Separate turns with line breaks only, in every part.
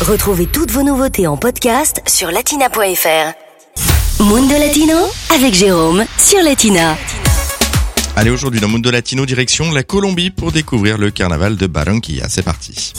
Retrouvez toutes vos nouveautés en podcast sur latina.fr. Mundo Latino avec Jérôme sur Latina.
Allez, aujourd'hui dans Mundo Latino, direction la Colombie pour découvrir le carnaval de Barranquilla. C'est parti.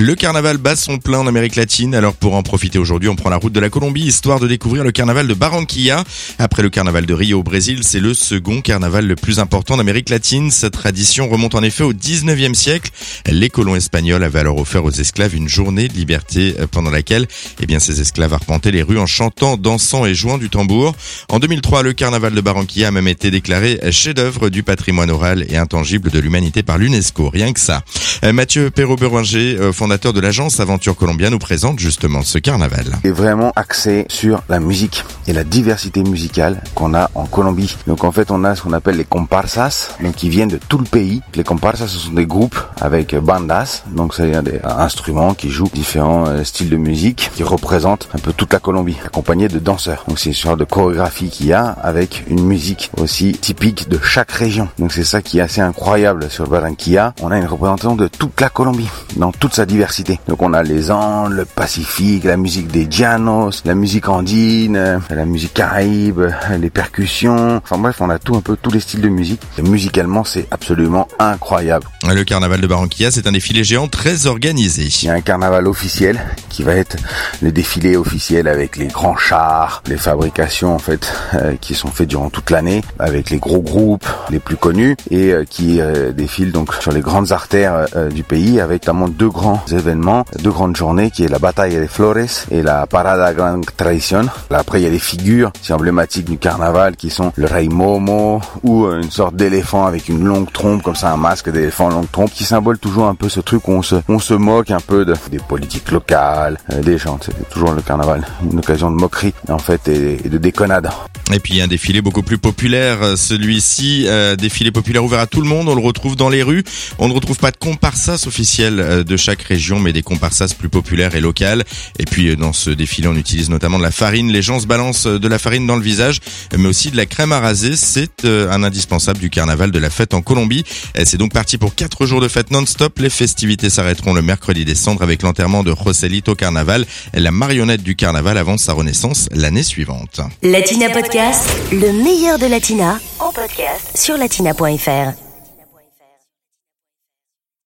Le carnaval bat son plein en Amérique latine, alors pour en profiter aujourd'hui, on prend la route de la Colombie, histoire de découvrir le carnaval de Barranquilla. Après le carnaval de Rio au Brésil, c'est le second carnaval le plus important d'Amérique latine. Cette tradition remonte en effet au 19e siècle. Les colons espagnols avaient alors offert aux esclaves une journée de liberté euh, pendant laquelle, eh bien, ces esclaves arpentaient les rues en chantant, dansant et jouant du tambour. En 2003, le carnaval de Barranquilla a même été déclaré chef-d'œuvre du patrimoine oral et intangible de l'humanité par l'UNESCO. Rien que ça. Euh, Mathieu euh, fondateur de l'agence Aventure Colombia, nous présente justement ce carnaval.
est vraiment axé sur la musique et la diversité musicale qu'on a en Colombie. Donc en fait, on a ce qu'on appelle les comparsas, donc qui viennent de tout le pays. Les comparsas, ce sont des groupes avec bandas, donc c'est des instruments qui jouent différents euh, styles de musique, qui représentent un peu toute la Colombie, accompagnés de danseurs. Donc c'est une sorte de chorégraphie qu'il y a avec une musique aussi typique de chaque région. Donc c'est ça qui est assez incroyable sur Barranquilla. On a une représentation de toute la Colombie, dans toute sa diversité. Donc on a les Andes, le Pacifique, la musique des Llanos, la musique andine, la musique caraïbe, les percussions. Enfin bref, on a tout un peu tous les styles de musique. Et musicalement, c'est absolument incroyable.
Le carnaval de Barranquilla, c'est un défilé géant très organisé.
Il y a un carnaval officiel qui va être le défilé officiel avec les grands chars, les fabrications en fait euh, qui sont faites durant toute l'année avec les gros groupes les plus connus et euh, qui euh, défilent donc sur les grandes artères du pays avec notamment deux grands événements, deux grandes journées qui est la bataille des Flores et la Parada Gran Tradición. Après il y a les figures emblématiques du carnaval qui sont le rey Momo ou une sorte d'éléphant avec une longue trompe comme ça un masque d'éléphant longue trompe qui symbole toujours un peu ce truc où on se on se moque un peu de, des politiques locales, des gens. C'est toujours le carnaval une occasion de moquerie en fait et, de déconnade.
Et puis un défilé beaucoup plus populaire, celui-ci, euh, défilé populaire ouvert à tout le monde, on le retrouve dans les rues. On ne retrouve pas de comparsas officiel euh, de chaque région, mais des comparsas plus populaires et locales. Et puis euh, dans ce défilé, on utilise notamment de la farine. Les gens se balancent de la farine dans le visage, mais aussi de la crème à raser. C'est un indispensable du carnaval de la fête en Colombie. C'est donc parti pour quatre jours de fête non-stop. Les festivités s'arrêteront le mercredi décembre avec l'enterrement de Joselito Carnaval, la marionnette du carnaval avant sa renaissance l'année suivante.
Latina Podcast, le meilleur de Latina, en podcast sur latina.fr.